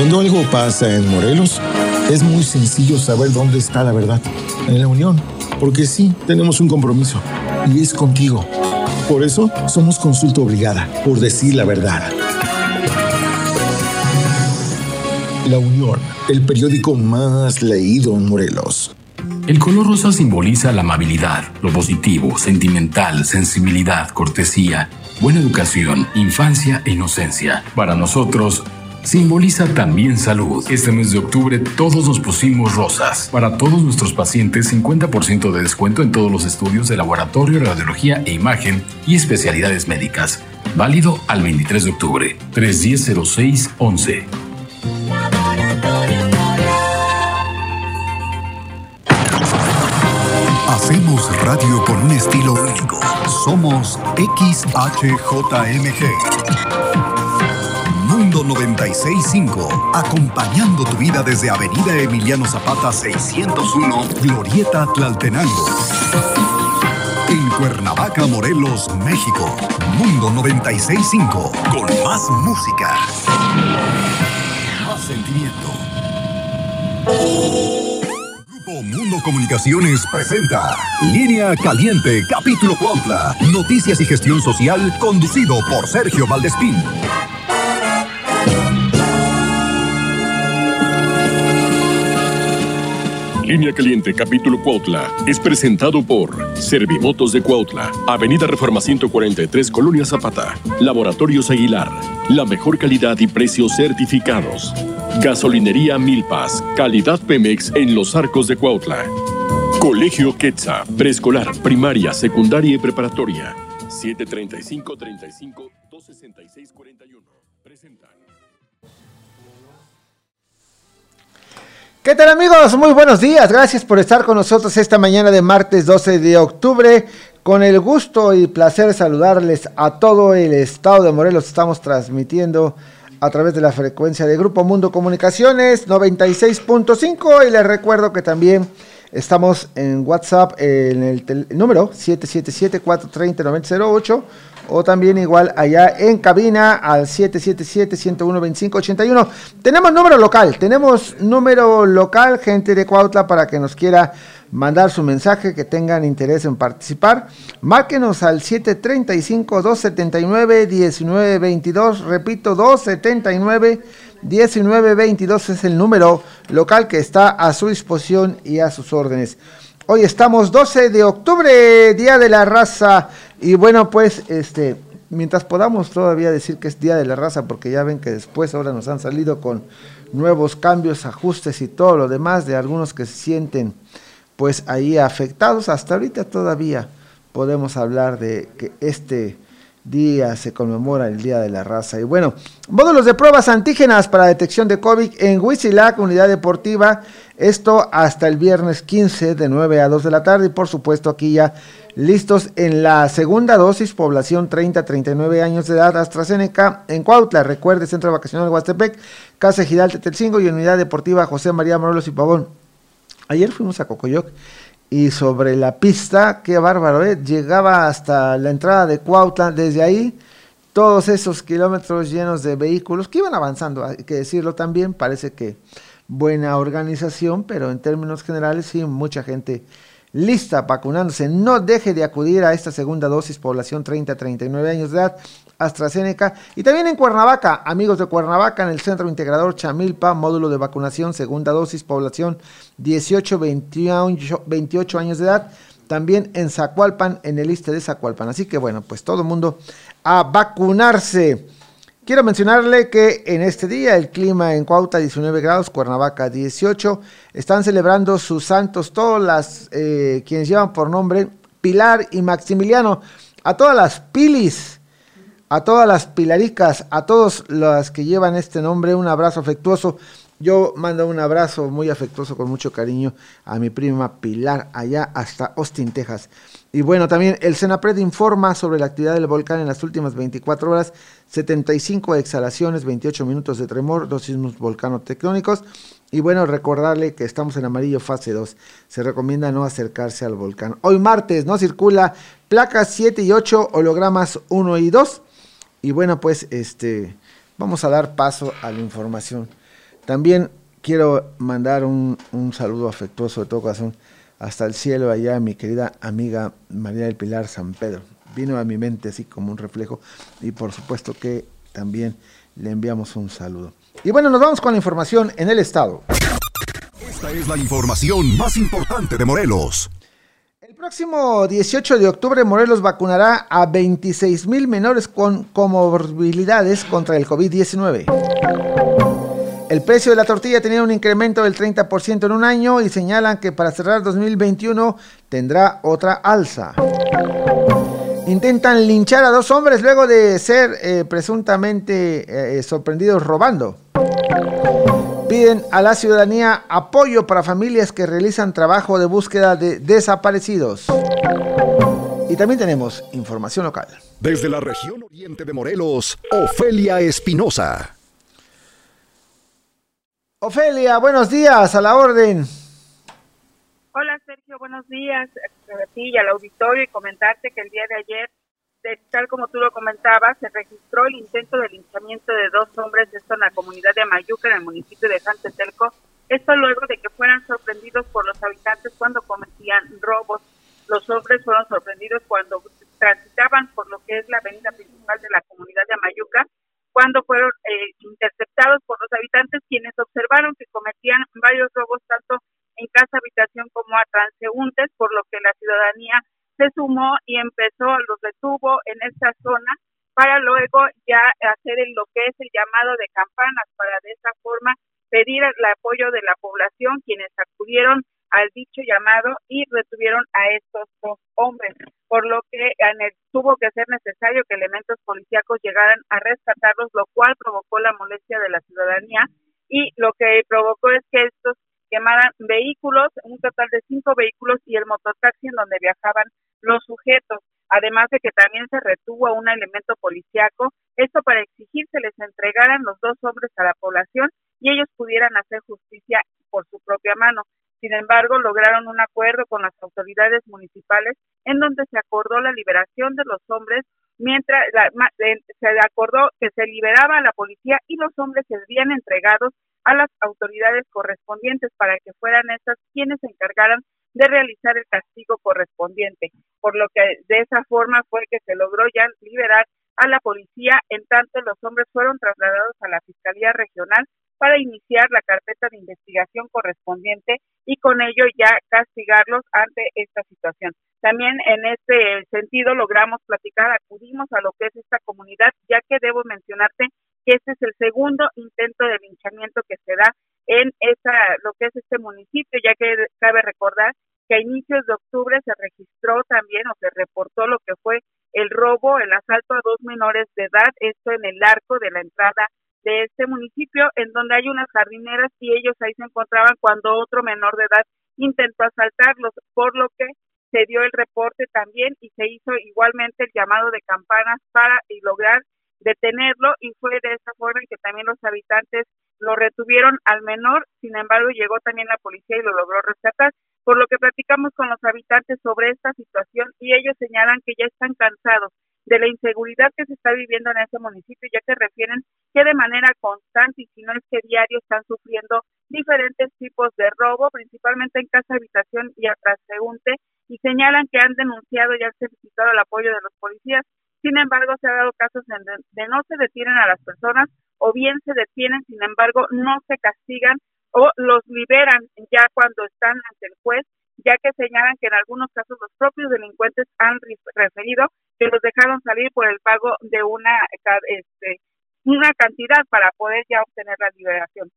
Cuando algo pasa en Morelos, es muy sencillo saber dónde está la verdad. En la Unión. Porque sí, tenemos un compromiso. Y es contigo. Por eso somos consulta obligada, por decir la verdad. La Unión, el periódico más leído en Morelos. El color rosa simboliza la amabilidad, lo positivo, sentimental, sensibilidad, cortesía, buena educación, infancia e inocencia. Para nosotros, simboliza también salud. Este mes de octubre todos nos pusimos rosas. Para todos nuestros pacientes, 50% de descuento en todos los estudios de laboratorio, radiología e imagen y especialidades médicas. Válido al 23 de octubre. 310-06-11. Hacemos radio con un estilo único. Somos XHJMG. Mundo 965, acompañando tu vida desde Avenida Emiliano Zapata 601, Glorieta Tlaltenango. En Cuernavaca, Morelos, México. Mundo 965, con más música. Más sentimiento. Grupo Mundo Comunicaciones presenta Línea Caliente, capítulo Cuautla. Noticias y gestión social, conducido por Sergio Valdespín. Línea Caliente, capítulo Cuautla, es presentado por Servimotos de Cuautla, Avenida Reforma 143, Colonia Zapata, Laboratorios Aguilar, la mejor calidad y precios certificados. Gasolinería Milpas, calidad Pemex en los arcos de Cuautla. Colegio Quetza, preescolar, primaria, secundaria y preparatoria. 735 35 266 41. Presentan. ¿Qué tal amigos? Muy buenos días. Gracias por estar con nosotros esta mañana de martes 12 de octubre. Con el gusto y placer saludarles a todo el estado de Morelos. Estamos transmitiendo a través de la frecuencia de Grupo Mundo Comunicaciones 96.5 y les recuerdo que también estamos en WhatsApp en el, tel- número 777-430-9008 o también igual allá en cabina al 777-101-2581. Tenemos número local, tenemos número local, gente de Cuautla para que nos quiera mandar su mensaje, que tengan interés en participar. Márquenos al 735-279-1922, repito, 279-1922 es el número local que está a su disposición y a sus órdenes. Hoy estamos 12 de octubre, Día de la Raza. Y bueno, pues, este, mientras podamos todavía decir que es Día de la Raza, porque ya ven que después ahora nos han salido con nuevos cambios, ajustes y todo lo demás de algunos que se sienten pues ahí afectados. Hasta ahorita todavía podemos hablar de que este día se conmemora el Día de la Raza. Y bueno, módulos de pruebas antígenas para detección de COVID en Huitzilac, unidad deportiva. Esto hasta el viernes 15 de 9 a 2 de la tarde. Y por supuesto aquí ya listos en la segunda dosis, población 30-39 años de edad, AstraZeneca en Cuautla. Recuerde, Centro Vacacional Huastepec, Casa Ejidal Tetelcingo y Unidad Deportiva José María Morelos y Pavón. Ayer fuimos a Cocoyoc y sobre la pista, qué bárbaro, ¿eh? llegaba hasta la entrada de Cuautla, desde ahí todos esos kilómetros llenos de vehículos que iban avanzando, hay que decirlo también, parece que buena organización, pero en términos generales sí, mucha gente lista vacunándose. No deje de acudir a esta segunda dosis, población 30 a 39 años de edad, AstraZeneca. Y también en Cuernavaca, amigos de Cuernavaca, en el Centro Integrador Chamilpa, módulo de vacunación, segunda dosis, población 18 28, 28 años de edad. También en Zacualpan, en el ISTE de Zacualpan. Así que bueno, pues todo el mundo a vacunarse. Quiero mencionarle que en este día el clima en Cuautla 19 grados, Cuernavaca 18, están celebrando sus santos todos las eh, quienes llevan por nombre Pilar y Maximiliano, a todas las pilis, a todas las pilaricas, a todos las que llevan este nombre, un abrazo afectuoso. Yo mando un abrazo muy afectuoso con mucho cariño a mi prima Pilar allá hasta Austin, Texas. Y bueno, también el Senapred informa sobre la actividad del volcán en las últimas 24 horas, 75 exhalaciones, 28 minutos de tremor, dos sismos volcanotectónicos. Y bueno, recordarle que estamos en amarillo fase 2. Se recomienda no acercarse al volcán. Hoy martes no circula placas 7 y 8, hologramas 1 y 2. Y bueno, pues este vamos a dar paso a la información. También quiero mandar un, un saludo afectuoso de todo corazón hasta el cielo allá mi querida amiga María del Pilar San Pedro. Vino a mi mente así como un reflejo y por supuesto que también le enviamos un saludo. Y bueno, nos vamos con la información en el estado. Esta es la información más importante de Morelos. Próximo 18 de octubre Morelos vacunará a 26 mil menores con comorbilidades contra el COVID-19. El precio de la tortilla tenía un incremento del 30% en un año y señalan que para cerrar 2021 tendrá otra alza. Intentan linchar a dos hombres luego de ser eh, presuntamente eh, sorprendidos robando. Piden a la ciudadanía apoyo para familias que realizan trabajo de búsqueda de desaparecidos. Y también tenemos información local. Desde la región oriente de Morelos, Ofelia Espinosa. Ofelia, buenos días, a la orden. Hola Sergio, buenos días a ti y al auditorio y comentarte que el día de ayer, tal como tú lo comentabas, se registró el intento de linchamiento de dos hombres, esto en la comunidad de Amayuca, en el municipio de Jantetelco, esto luego de que fueran sorprendidos por los habitantes cuando cometían robos. Los hombres fueron sorprendidos cuando transitaban por lo que es la avenida lograron un acuerdo con las autoridades municipales en donde se acordó la liberación de los hombres, mientras se acordó que se liberaba a la policía y los hombres serían entregados a las autoridades correspondientes para que fueran estas quienes se encargaran de realizar el castigo correspondiente, por lo que de esa forma fue que se logró ya liberar a la policía, en tanto los hombres fueron trasladados a la Fiscalía Regional para iniciar la carpeta de investigación correspondiente y con ello ya castigarlos ante esta situación. También en este sentido logramos platicar, acudimos a lo que es esta comunidad, ya que debo mencionarte que este es el segundo intento de linchamiento que se da en esa, lo que es este municipio, ya que cabe recordar que a inicios de octubre se registró también o se reportó lo que fue el robo, el asalto a dos menores de edad, esto en el arco de la entrada de este municipio, en donde hay unas jardineras y ellos ahí se encontraban cuando otro menor de edad intentó asaltarlos, por lo que se dio el reporte también y se hizo igualmente el llamado de campanas para lograr detenerlo y fue de esa forma que también los habitantes lo retuvieron al menor, sin embargo llegó también la policía y lo logró rescatar, por lo que platicamos con los habitantes sobre esta situación y ellos señalan que ya están cansados de la inseguridad que se está viviendo en ese municipio, ya que refieren de manera constante y si no es que diario están sufriendo diferentes tipos de robo, principalmente en casa habitación y a transeúnte, y señalan que han denunciado y han solicitado el apoyo de los policías. Sin embargo, se ha dado casos en de no se detienen a las personas o bien se detienen, sin embargo, no se castigan o los liberan ya cuando están ante el juez ya que señalan que en algunos casos los propios delincuentes han referido que los dejaron salir por el pago de una este, una cantidad para poder ya obtener la liberación,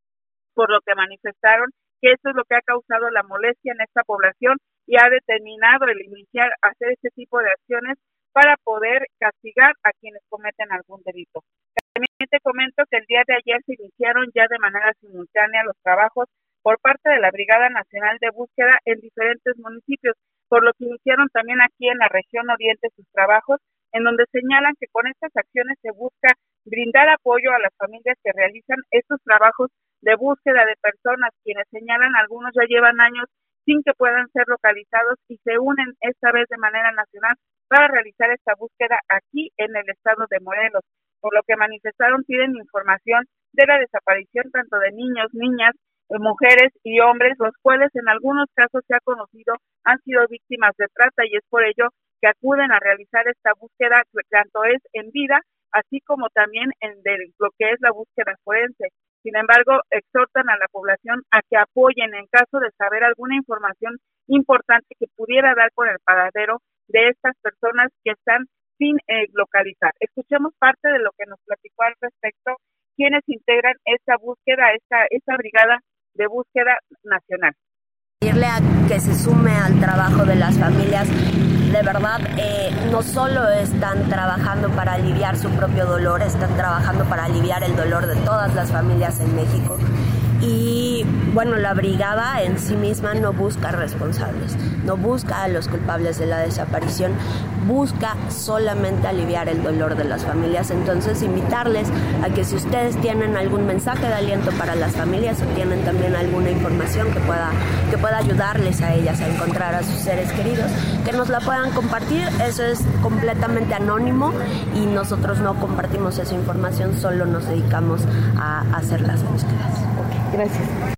por lo que manifestaron que eso es lo que ha causado la molestia en esta población y ha determinado el iniciar hacer este tipo de acciones para poder castigar a quienes cometen algún delito. También te comento que el día de ayer se iniciaron ya de manera simultánea los trabajos por parte de la Brigada Nacional de Búsqueda en diferentes municipios, por lo que iniciaron también aquí en la región oriente sus trabajos, en donde señalan que con estas acciones se busca brindar apoyo a las familias que realizan estos trabajos de búsqueda de personas, quienes señalan algunos ya llevan años sin que puedan ser localizados y se unen esta vez de manera nacional para realizar esta búsqueda aquí en el estado de Morelos. por lo que manifestaron tienen información de la desaparición tanto de niños, niñas, eh, mujeres y hombres, los cuales en algunos casos se ha conocido han sido víctimas de trata y es por ello que acuden a realizar esta búsqueda, tanto es en vida, así como también en lo que es la búsqueda forense. Sin embargo, exhortan a la población a que apoyen en caso de saber alguna información importante que pudiera dar con el paradero de estas personas que están sin eh, localizar. Escuchemos parte de lo que nos platicó al respecto quienes integran esta búsqueda, esta, esta brigada de búsqueda nacional. Pedirle a que se sume al trabajo de las familias de verdad eh, no solo están trabajando para aliviar su propio dolor, están trabajando para aliviar el dolor de todas las familias en México. Y bueno, la brigada en sí misma no busca responsables, no busca a los culpables de la desaparición, busca solamente aliviar el dolor de las familias. Entonces, invitarles a que si ustedes tienen algún mensaje de aliento para las familias o tienen también alguna información que pueda, que pueda ayudarles a ellas a encontrar a sus seres queridos, que nos la puedan compartir. Eso es completamente anónimo y nosotros no compartimos esa información, solo nos dedicamos a hacer las búsquedas. Gracias.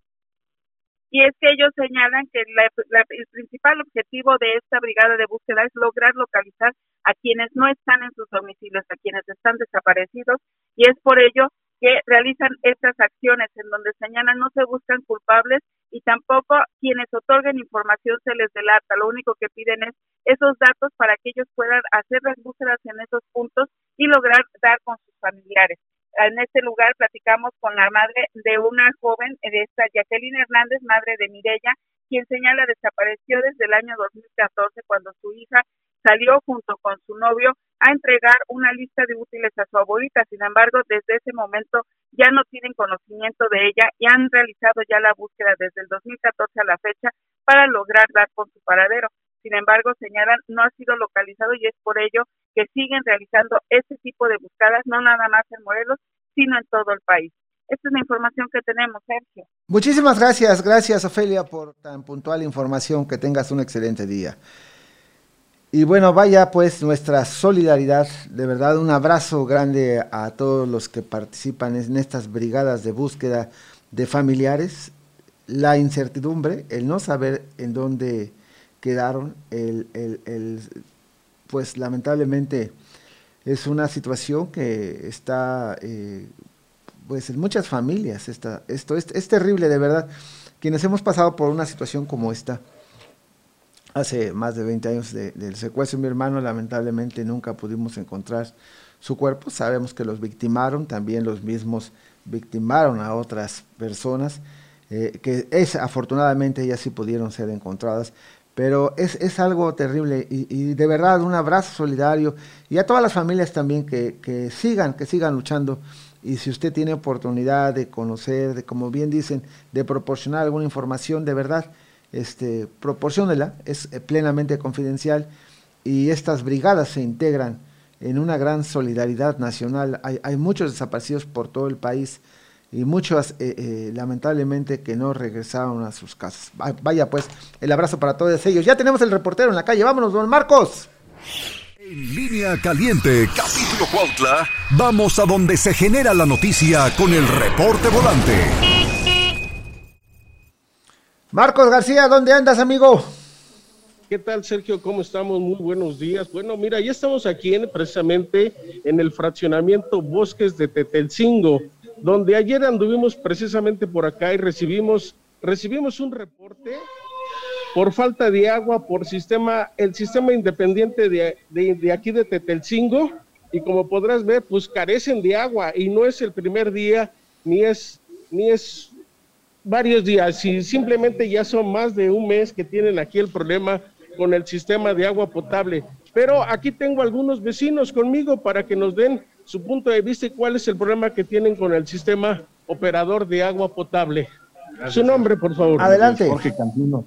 Y es que ellos señalan que el principal objetivo de esta brigada de búsqueda es lograr localizar a quienes no están en sus domicilios, a quienes están desaparecidos, y es por ello que realizan estas acciones en donde señalan no se buscan culpables y tampoco quienes otorguen información se les delata. Lo único que piden es esos datos para que ellos puedan hacer las búsquedas en esos puntos y lograr dar con sus familiares en este lugar platicamos con la madre de una joven, de esta Jacqueline Hernández, madre de Mirella, quien señala desapareció desde el año 2014 cuando su hija salió junto con su novio a entregar una lista de útiles a su abuelita. Sin embargo, desde ese momento ya no tienen conocimiento de ella y han realizado ya la búsqueda desde el 2014 a la fecha para lograr dar con su paradero. Sin embargo, señalan, no ha sido localizado y es por ello que siguen realizando este tipo de búsquedas, no nada más en Morelos, sino en todo el país. Esta es la información que tenemos, Sergio. Muchísimas gracias, gracias Ofelia por tan puntual información, que tengas un excelente día. Y bueno, vaya pues nuestra solidaridad, de verdad un abrazo grande a todos los que participan en estas brigadas de búsqueda de familiares. La incertidumbre, el no saber en dónde quedaron, el, el, pues lamentablemente es una situación que está, eh, pues en muchas familias, esto es, es, terrible de verdad. Quienes hemos pasado por una situación como esta, hace más de 20 años del secuestro de mi hermano, lamentablemente nunca pudimos encontrar su cuerpo, sabemos que los victimaron, también los mismos victimaron a otras personas, eh, que es, afortunadamente ellas sí pudieron ser encontradas, pero es, es algo terrible y, de verdad un abrazo solidario y a todas las familias también que, que, sigan, que sigan luchando. Y si usted tiene oportunidad de conocer, de como bien dicen, de proporcionar alguna información, de verdad, este, proporciónela, es eh, plenamente confidencial y estas brigadas se integran en una gran solidaridad nacional. Hay, hay muchos desaparecidos por todo el país y muchos eh, eh, lamentablemente que no regresaron a sus casas. Vaya pues, el abrazo para todos ellos. Ya tenemos el reportero en la calle, vámonos, don Marcos. En línea caliente, capítulo Cuautla, vamos a donde se genera la noticia con el reporte volante. Marcos García, ¿dónde andas, amigo? ¿Qué tal, Sergio? ¿Cómo estamos? Muy buenos días. Bueno, mira, ya estamos aquí en, precisamente en el fraccionamiento Bosques de Tetelcingo donde ayer anduvimos precisamente por acá y recibimos, recibimos un reporte por falta de agua por sistema, el sistema independiente de, de, aquí de Tetelcingo, y como podrás ver, pues carecen de agua, y no es el primer día, ni es, ni es varios días, y simplemente ya son más de un mes que tienen aquí el problema con el sistema de agua potable. Pero aquí tengo algunos vecinos conmigo para que nos den su punto de vista y cuál es el problema que tienen con el sistema operador de agua potable. Su nombre, por favor. Adelante. Jorge Cantino,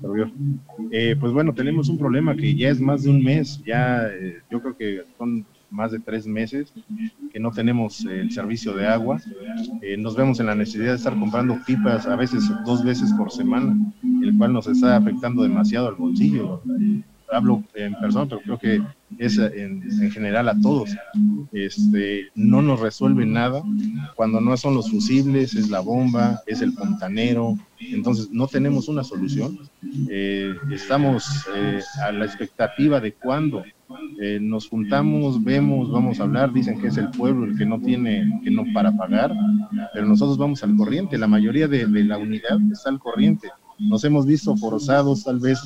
eh, pues bueno, tenemos un problema que ya es más de un mes, ya eh, yo creo que son más de tres meses que no tenemos el servicio de agua. Eh, nos vemos en la necesidad de estar comprando pipas a veces dos veces por semana, el cual nos está afectando demasiado al bolsillo hablo en persona, pero creo que es en, general a todos. Este, no nos resuelve nada cuando no son los fusibles, es la bomba, es el fontanero. Entonces, no tenemos una solución. Eh, estamos eh, a la expectativa de cuándo eh, nos juntamos, vemos, vamos a hablar, dicen que es el pueblo el que no tiene, que no para pagar, pero nosotros vamos al corriente, la mayoría de, de la unidad está al corriente. Nos hemos visto forzados tal vez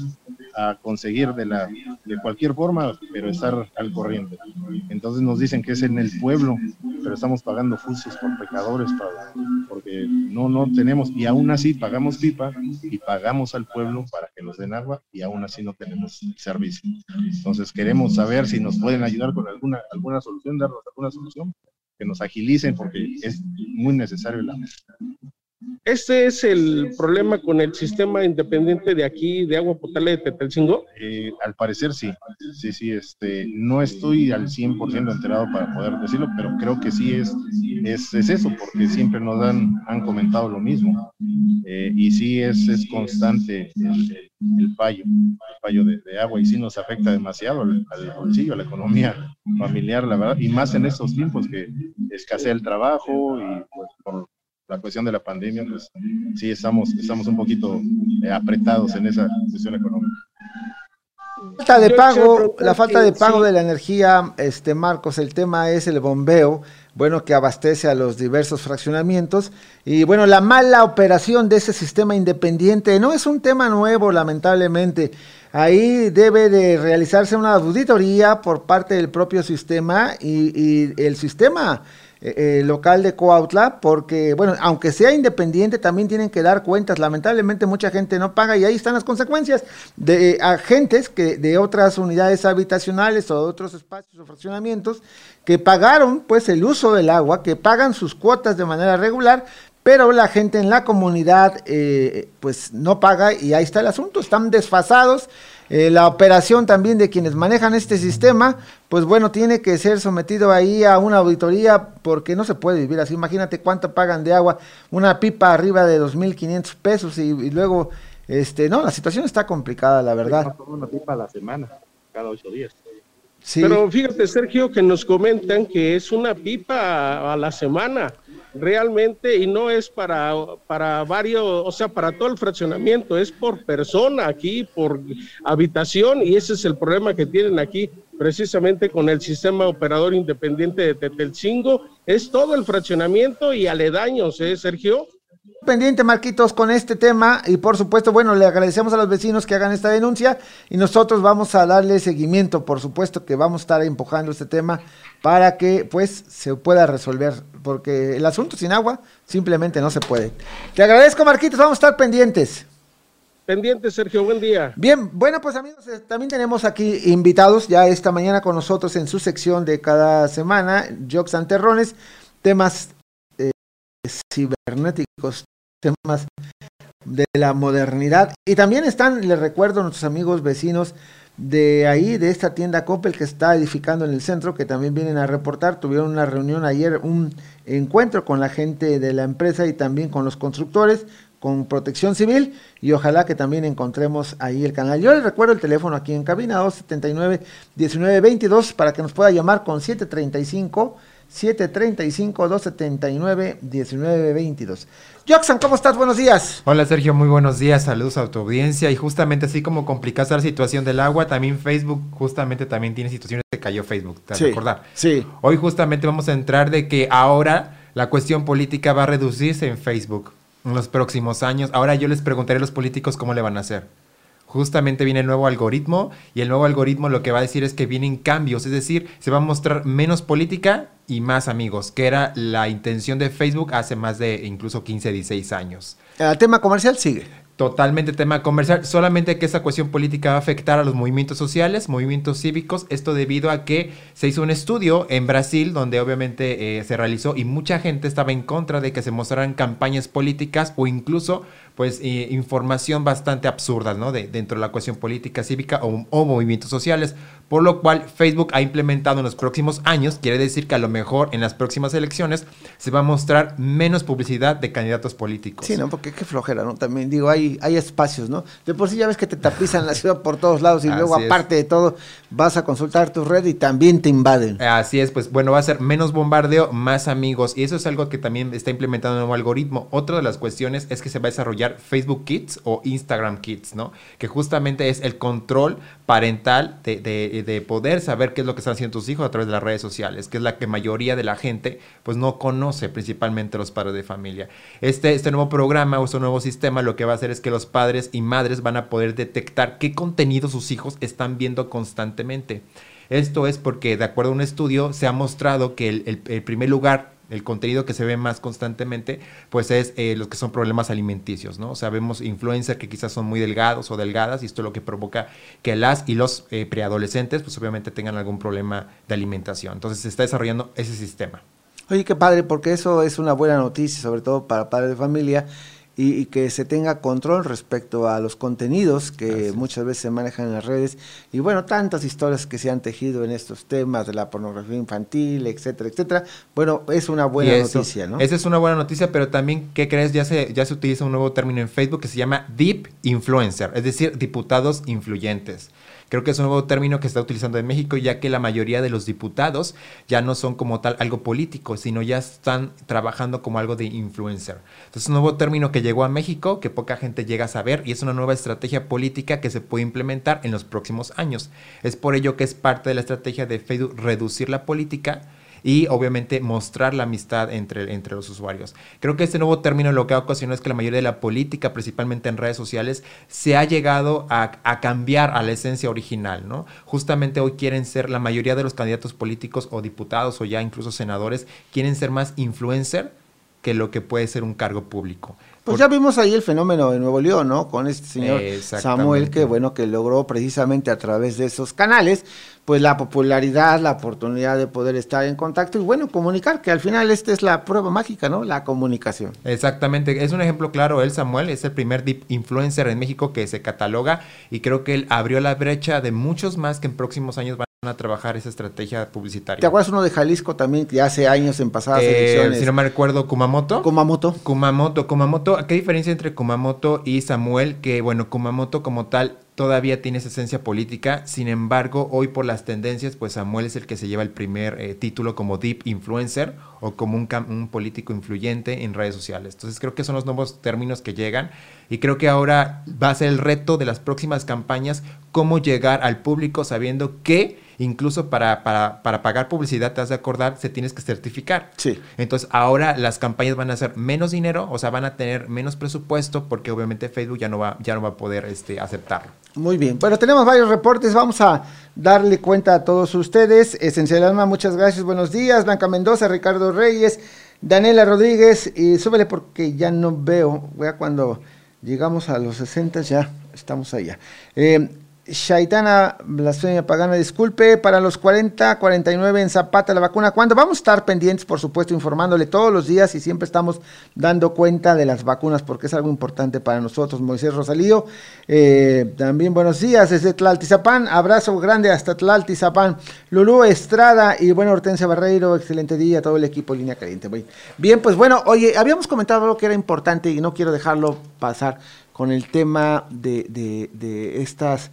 a conseguir de, la, de cualquier forma, pero estar al corriente. Entonces nos dicen que es en el pueblo, pero estamos pagando fusos por pecadores, porque no, no tenemos, y aún así pagamos pipa y pagamos al pueblo para que nos den agua y aún así no tenemos servicio. Entonces queremos saber si nos pueden ayudar con alguna, alguna solución, darnos alguna solución, que nos agilicen porque es muy necesario el agua. ¿Este es el problema con el sistema independiente de aquí de agua potable de Tetelcingo? Eh, al parecer sí, sí, sí, este, no estoy al 100% enterado para poder decirlo, pero creo que sí es, es, eso, porque siempre nos han, han comentado lo mismo. Eh, y sí es, es constante el, fallo, el fallo de, agua y sí nos afecta demasiado al, bolsillo, a la economía familiar, la verdad, y más en estos tiempos que escasea el trabajo y pues, por la cuestión de la pandemia, pues sí estamos, estamos un poquito eh, apretados en esa cuestión económica. Falta de pago, la falta de pago de la energía, este Marcos, el tema es el bombeo, bueno, que abastece a los diversos fraccionamientos y bueno, la mala operación de ese sistema independiente no es un tema nuevo, lamentablemente. Ahí debe de realizarse una auditoría por parte del propio sistema y, y el sistema eh, eh, local de Coautla, porque, bueno, aunque sea independiente, también tienen que dar cuentas. Lamentablemente mucha gente no paga y ahí están las consecuencias de agentes que de otras unidades habitacionales o de otros espacios o fraccionamientos que pagaron pues el uso del agua, que pagan sus cuotas de manera regular, pero la gente en la comunidad eh, pues no paga y ahí está el asunto, están desfasados eh, la operación también de quienes manejan este sistema, pues bueno, tiene que ser sometido ahí a una auditoría porque no se puede vivir así. Imagínate cuánto pagan de agua, una pipa arriba de 2.500 pesos y, y, luego, este, no, la situación está complicada, la verdad. Una pipa a la semana, cada ocho días. Sí. Pero fíjate, Sergio, que nos comentan que es una pipa a la semana realmente y no es para, para varios, o sea, para todo el fraccionamiento, es por persona aquí, por habitación y ese es el problema que tienen aquí precisamente con el sistema operador independiente de Tetelcingo, es todo el fraccionamiento y aledaños, ¿eh, Sergio? pendiente, Marquitos, con este tema y por supuesto, bueno, le agradecemos a los vecinos que hagan esta denuncia y nosotros vamos a darle seguimiento, por supuesto que vamos a estar empujando este tema para que pues se pueda resolver, porque el asunto sin agua simplemente no se puede. Te agradezco, Marquitos, vamos a estar pendientes. Pendientes, Sergio, buen día. Bien, bueno, pues amigos, eh, también tenemos aquí invitados ya esta mañana con nosotros en su sección de cada semana, Jox Anterrones, temas eh, cibernéticos, temas de la modernidad. Y también están, les recuerdo, nuestros amigos vecinos de ahí, de esta tienda Coppel que está edificando en el centro, que también vienen a reportar. Tuvieron una reunión ayer, un encuentro con la gente de la empresa y también con los constructores, con protección civil y ojalá que también encontremos ahí el canal. Yo les recuerdo el teléfono aquí en cabina 279-1922 para que nos pueda llamar con 735 735-279-1922. Joxan, ¿cómo estás? Buenos días. Hola Sergio, muy buenos días, saludos a tu audiencia y justamente así como complicada la situación del agua, también Facebook justamente también tiene situaciones que cayó Facebook, ¿te sí, recordar? Sí. Hoy justamente vamos a entrar de que ahora la cuestión política va a reducirse en Facebook en los próximos años. Ahora yo les preguntaré a los políticos cómo le van a hacer justamente viene el nuevo algoritmo y el nuevo algoritmo lo que va a decir es que vienen cambios, es decir, se va a mostrar menos política y más amigos, que era la intención de Facebook hace más de incluso 15, 16 años. El tema comercial sigue. Totalmente tema comercial, solamente que esa cuestión política va a afectar a los movimientos sociales, movimientos cívicos, esto debido a que se hizo un estudio en Brasil donde obviamente eh, se realizó y mucha gente estaba en contra de que se mostraran campañas políticas o incluso pues eh, información bastante absurda, ¿no? De, dentro de la cuestión política, cívica o, movimientos sociales, por lo cual Facebook ha implementado en los próximos años, quiere decir que a lo mejor en las próximas elecciones se va a mostrar menos publicidad de candidatos políticos. Sí, no, porque qué flojera, ¿no? También digo, hay hay, espacios, ¿no? De por sí ya ves que te tapizan la ciudad por todos lados y luego es. aparte de todo vas a consultar tu red y también te invaden. Así es, pues bueno, va a ser menos bombardeo, más amigos. Y eso es algo que también está implementando un nuevo algoritmo. Otra de las cuestiones es que se va a desarrollar Facebook Kids o Instagram Kids, ¿no? Que justamente es el control parental de, de- de poder saber qué es lo que están haciendo tus hijos a través de las redes sociales, que es la que mayoría de la gente pues no conoce, principalmente los padres de familia. Este, este nuevo programa o este nuevo sistema lo que va a hacer es que los padres y madres van a poder detectar qué contenido sus hijos están viendo constantemente. Esto es porque, de acuerdo a un estudio, se ha mostrado que el primer lugar, el contenido que se ve más constantemente, pues es eh, los que son problemas alimenticios, ¿no? O sea, vemos influencers que quizás son muy delgados o delgadas y esto es lo que provoca que las y los eh, preadolescentes, pues obviamente tengan algún problema de alimentación. Entonces se está desarrollando ese sistema. Oye, qué padre, porque eso es una buena noticia, sobre todo para padres de familia, y, y que se tenga control respecto a los contenidos que muchas veces se manejan en las redes. Y bueno, tantas historias que se han tejido en estos temas de la pornografía infantil, etcétera, etcétera. Bueno, es una buena eso- noticia, ¿no? Esa es una buena noticia, pero también, ¿qué crees? Ya se, ya se utiliza un nuevo término en Facebook que se llama Deep Influencer, es decir, diputados influyentes. Creo que es un nuevo término que está utilizando en México, ya que la mayoría de los diputados ya no son como tal algo político, sino ya están trabajando como algo de influencer. Entonces, es un nuevo término que llegó a México, que poca gente llega a saber, y es una nueva estrategia política que se puede implementar en los próximos años. Es por ello que es parte de la estrategia de Facebook reducir la política y obviamente mostrar la amistad entre, entre los usuarios. Creo que este nuevo término lo que ha ocasionado es que la mayoría de la política, principalmente en redes sociales, se ha llegado a, a cambiar a la esencia original, ¿no? Justamente hoy quieren ser, la mayoría de los candidatos políticos o diputados o ya incluso senadores, quieren ser más influencer que lo que puede ser un cargo público. Pues Por- ya vimos ahí el fenómeno en Nuevo León, ¿no? Con este señor. Samuel, que bueno, que logró precisamente a través de esos canales, pues la popularidad, la oportunidad de poder estar en contacto y bueno, comunicar, que al final esta es la prueba mágica, ¿no? La comunicación. Exactamente, es un ejemplo claro, él Samuel es el primer deep influencer en México que se cataloga y creo que él abrió la brecha de muchos más que en próximos años van a trabajar esa estrategia publicitaria. ¿Te acuerdas uno de Jalisco también, que hace años en pasadas Eh, elecciones? si no me recuerdo, Kumamoto. Kumamoto. Kumamoto, Kumamoto, ¿qué diferencia entre Kumamoto y Samuel? Que bueno, Kumamoto como tal todavía tiene esa esencia política, sin embargo, hoy por las tendencias, pues Samuel es el que se lleva el primer eh, título como deep influencer o como un, un político influyente en redes sociales. Entonces creo que son los nuevos términos que llegan y creo que ahora va a ser el reto de las próximas campañas cómo llegar al público sabiendo que incluso para, para, para pagar publicidad, te has de acordar, se tienes que certificar. Sí. Entonces ahora las campañas van a ser menos dinero, o sea, van a tener menos presupuesto porque obviamente Facebook ya no va, ya no va a poder este, aceptarlo. Muy bien. Bueno, tenemos varios reportes. Vamos a darle cuenta a todos ustedes. Esencial Alma, muchas gracias. Buenos días. Blanca Mendoza, Ricardo Reyes, Daniela Rodríguez. Y súbele porque ya no veo. Vea cuando llegamos a los 60, ya estamos allá. Eh, Shaitana Blasfemia Pagana, disculpe, para los 40, 49 en Zapata la vacuna, ¿cuándo? Vamos a estar pendientes, por supuesto, informándole todos los días y siempre estamos dando cuenta de las vacunas porque es algo importante para nosotros. Moisés Rosalío, eh, también buenos días desde Tlaltizapán, abrazo grande hasta Tlaltizapán. Lulú Estrada y bueno, Hortensia Barreiro, excelente día todo el equipo Línea Caliente. Bien, pues bueno, oye, habíamos comentado algo que era importante y no quiero dejarlo pasar con el tema de, de, de estas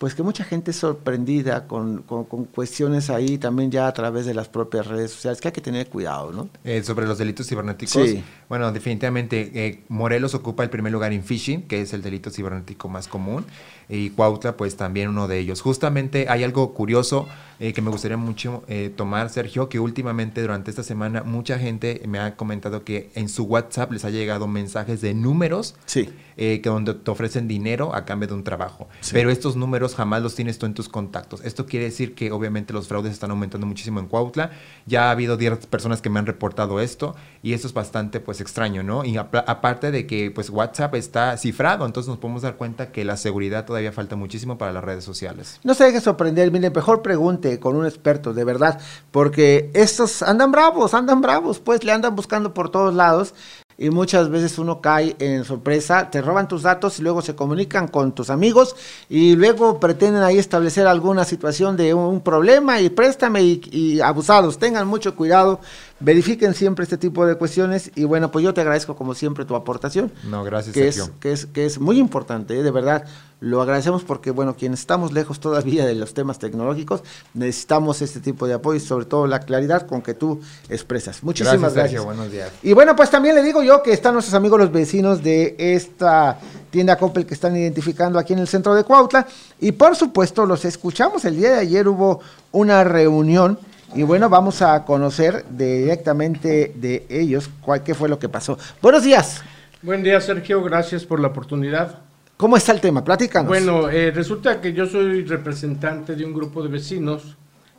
pues que mucha gente es sorprendida con, con, con, cuestiones ahí también ya a través de las propias redes sociales, que hay que tener cuidado, ¿no? Eh, sobre los delitos cibernéticos, Sí. bueno, definitivamente eh, Morelos ocupa el primer lugar en phishing, que es el delito cibernético más común, y Cuautla pues también uno de ellos. Justamente hay algo curioso eh, que me gustaría mucho eh, tomar, Sergio, que últimamente durante esta semana mucha gente me ha comentado que en su WhatsApp les ha llegado mensajes de números Sí. eh, que donde te ofrecen dinero a cambio de un trabajo. Sí. Pero estos números jamás los tienes tú en tus contactos. Esto quiere decir que obviamente los fraudes están aumentando muchísimo en Cuautla. Ya ha habido 10 personas que me han reportado esto y eso es bastante pues extraño, ¿no? Y apa- aparte de que pues WhatsApp está cifrado, entonces nos podemos dar cuenta que la seguridad todavía falta muchísimo para las redes sociales. No se deje sorprender, mire, mejor pregunte con un experto, de verdad, porque estos andan bravos, andan bravos, pues le andan buscando por todos lados y muchas veces uno cae en sorpresa, te roban tus datos y luego se comunican con tus amigos y luego pretenden ahí establecer alguna situación de un, problema y préstame y abusados, tengan mucho cuidado verifiquen siempre este tipo de cuestiones y bueno, pues yo te agradezco como siempre tu aportación. No, gracias, que Sergio. es, que es que es muy importante, ¿eh? de verdad. Lo agradecemos porque bueno, quienes estamos lejos todavía de los temas tecnológicos, necesitamos este tipo de apoyo y sobre todo la claridad con que tú expresas. Muchísimas gracias. Sergio. Buenos días. Y bueno, pues también le digo yo que están nuestros amigos los vecinos de esta tienda Coppel que están identificando aquí en el centro de Cuautla y por supuesto los escuchamos. El día de ayer hubo una reunión y bueno, vamos a conocer directamente de ellos cuál qué fue lo que pasó. Buenos días. Buen día, Sergio. Gracias por la oportunidad. ¿Cómo está el tema? Platícanos. Bueno, eh, resulta que yo soy representante de un grupo de vecinos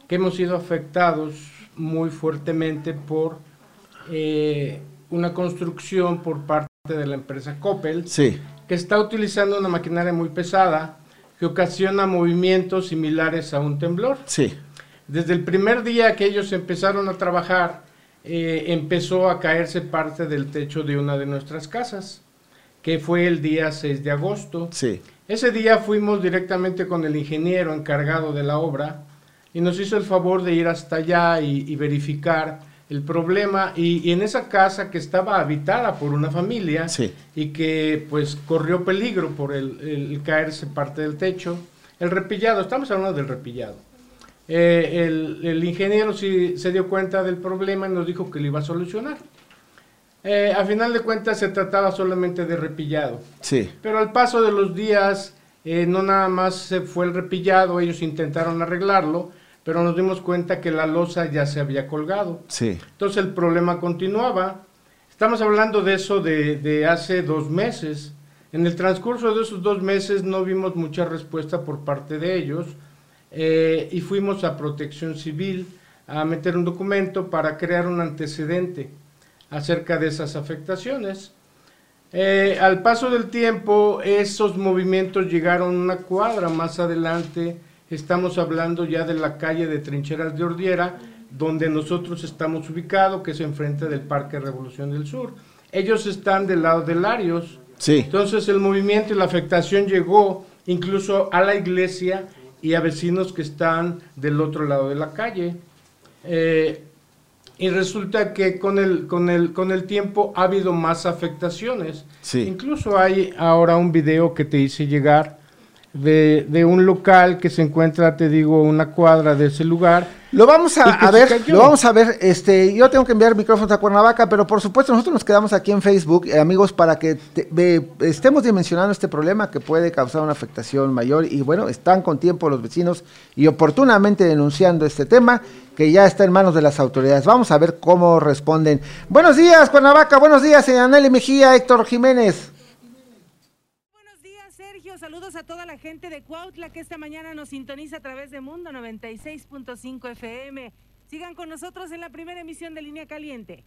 que hemos sido afectados muy fuertemente por eh, una construcción por parte de la empresa Coppel, Sí, que está utilizando una maquinaria muy pesada que ocasiona movimientos similares a un temblor. sí, Desde el primer día que ellos empezaron a trabajar, eh, empezó a caerse parte del techo de una de nuestras casas, que fue el día 6 de agosto. sí. Ese día fuimos directamente con el ingeniero encargado de la obra y nos hizo el favor de ir hasta allá y, y verificar el problema. Y, y en esa casa que estaba habitada por una familia Sí. y que pues corrió peligro por el, el caerse parte del techo, el repillado, estamos hablando del repillado. Eh, el, el ingeniero sí se dio cuenta del problema y nos dijo que lo iba a solucionar. Eh, a final de cuentas se trataba solamente de repillado. Sí, Pero al paso de los días, eh, no nada más se fue el repillado, ellos intentaron arreglarlo, pero nos dimos cuenta que la losa ya se había colgado. sí, Entonces el problema continuaba. Estamos hablando de eso de, de hace dos meses. En el transcurso de esos dos meses no vimos mucha respuesta por parte de ellos eh, y fuimos a Protección Civil a meter un documento para crear un antecedente acerca de esas afectaciones. Eh, al paso del tiempo, esos movimientos llegaron una cuadra más adelante. Estamos hablando ya de la calle de Trincheras de Ordiera, donde nosotros estamos ubicados, que es enfrente del Parque Revolución del Sur. Ellos están del lado de Larios. sí. Entonces el movimiento y la afectación llegó incluso a la iglesia y a vecinos que están del otro lado de la calle. Eh, y resulta que con el, con, el, con el tiempo ha habido más afectaciones. Sí. Incluso hay ahora un video que te hice llegar de, de un local que se encuentra, te digo, una cuadra de ese lugar. Lo vamos a, ver, cayó. lo vamos a ver. Este, yo tengo que enviar micrófonos a Cuernavaca, pero por supuesto nosotros nos quedamos aquí en Facebook, eh, amigos, para que te- ve- estemos dimensionando este problema que puede causar una afectación mayor. Y bueno, están con tiempo los vecinos y oportunamente denunciando este tema que ya está en manos de las autoridades. Vamos a ver cómo responden. Buenos días, Cuernavaca. Buenos días, señora Nelly Mejía, Héctor Jiménez. Saludos a toda la gente de Cuautla que esta mañana nos sintoniza a través de Mundo 96.5 FM. Sigan con nosotros en la primera emisión de Línea Caliente.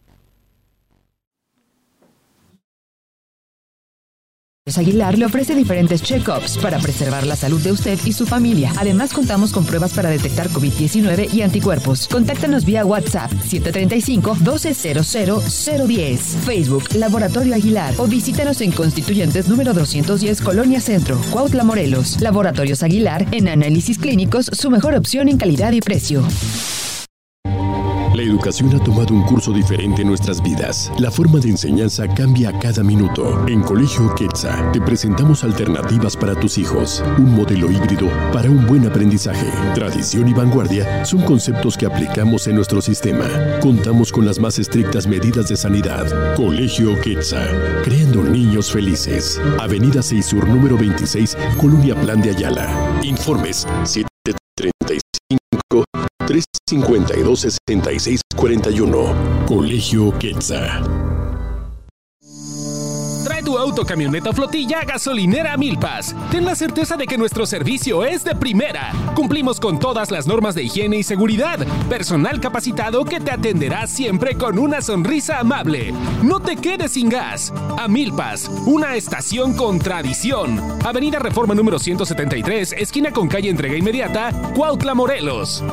Aguilar le ofrece diferentes check-ups para preservar la salud de usted y su familia. Además, contamos con pruebas para detectar COVID-19 y anticuerpos. Contáctanos vía WhatsApp 735-1200-010. Facebook Laboratorio Aguilar o visítanos en Constituyentes número 210 Colonia Centro, Cuautla, Morelos. Laboratorios Aguilar en análisis clínicos, su mejor opción en calidad y precio. Educación ha tomado un curso diferente en nuestras vidas. La forma de enseñanza cambia a cada minuto. En Colegio Quetzal te presentamos alternativas para tus hijos. Un modelo híbrido para un buen aprendizaje. Tradición y vanguardia son conceptos que aplicamos en nuestro sistema. Contamos con las más estrictas medidas de sanidad. Colegio Quetzal, creando niños felices. Avenida 6 Sur, número 26, Colonia Plan de Ayala. Informes 735 352-6641. Colegio Quetzal. Trae tu auto, camioneta o flotilla a Milpas. Ten la certeza de que nuestro servicio es de primera. Cumplimos con todas las normas de higiene y seguridad. Personal capacitado que te atenderá siempre con una sonrisa amable. No te quedes sin gas. A Milpas, una estación con tradición. Avenida Reforma número 173, esquina con calle Entrega Inmediata, Cuautla, Morelos.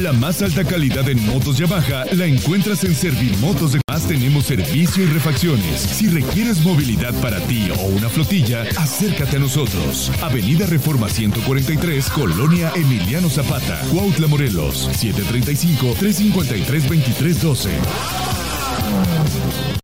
La más alta calidad en motos Yamaha la encuentras en Servimotos de Más. Tenemos servicio y refacciones. Si requieres movilidad para ti o una flotilla, acércate a nosotros. Avenida Reforma 143, Colonia Emiliano Zapata, Cuautla Morelos, 735-353-2312.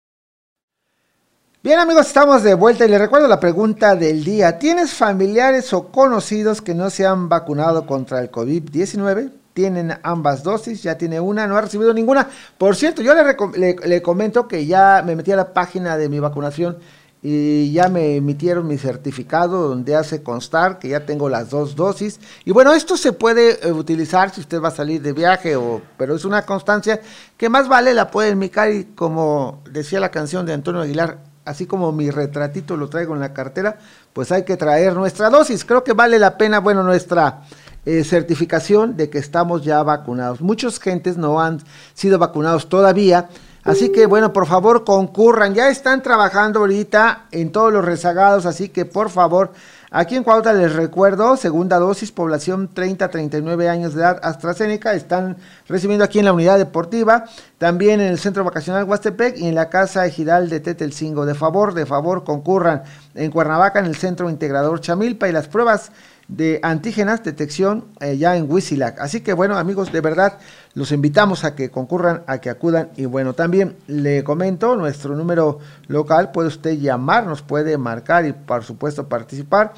Bien amigos, estamos de vuelta y les recuerdo la pregunta del día. ¿Tienes familiares o conocidos que no se han vacunado contra el COVID-19? Tienen ambas dosis, ya tiene una, no ha recibido ninguna. Por cierto, yo le, comento que ya me metí a la página de mi vacunación y ya me emitieron mi certificado donde hace constar que ya tengo las dos dosis. Y bueno, esto se puede eh, utilizar si usted va a salir de viaje, o, pero es una constancia que más vale la puede enmicar y como decía la canción de Antonio Aguilar, así como mi retratito lo traigo en la cartera, pues hay que traer nuestra dosis. Creo que vale la pena, bueno, nuestra eh, certificación de que estamos ya vacunados. Muchas gentes no han sido vacunados todavía. Así que bueno, por favor concurran. Ya están trabajando ahorita en todos los rezagados, así que por favor, aquí en Cuautla les recuerdo, segunda dosis, población 30-39 años de edad, AstraZeneca, están recibiendo aquí en la unidad deportiva, también en el centro vacacional Huastepec y en la casa ejidal de Tetelcingo. De favor, de favor, concurran en Cuernavaca, en el centro integrador Chamilpa y las pruebas de antígenas, detección eh, ya en Wisilac. Así que bueno, amigos, de verdad, los invitamos a que concurran, a que acudan. Y bueno, también le comento, nuestro número local, puede usted llamarnos, puede marcar y por supuesto participar.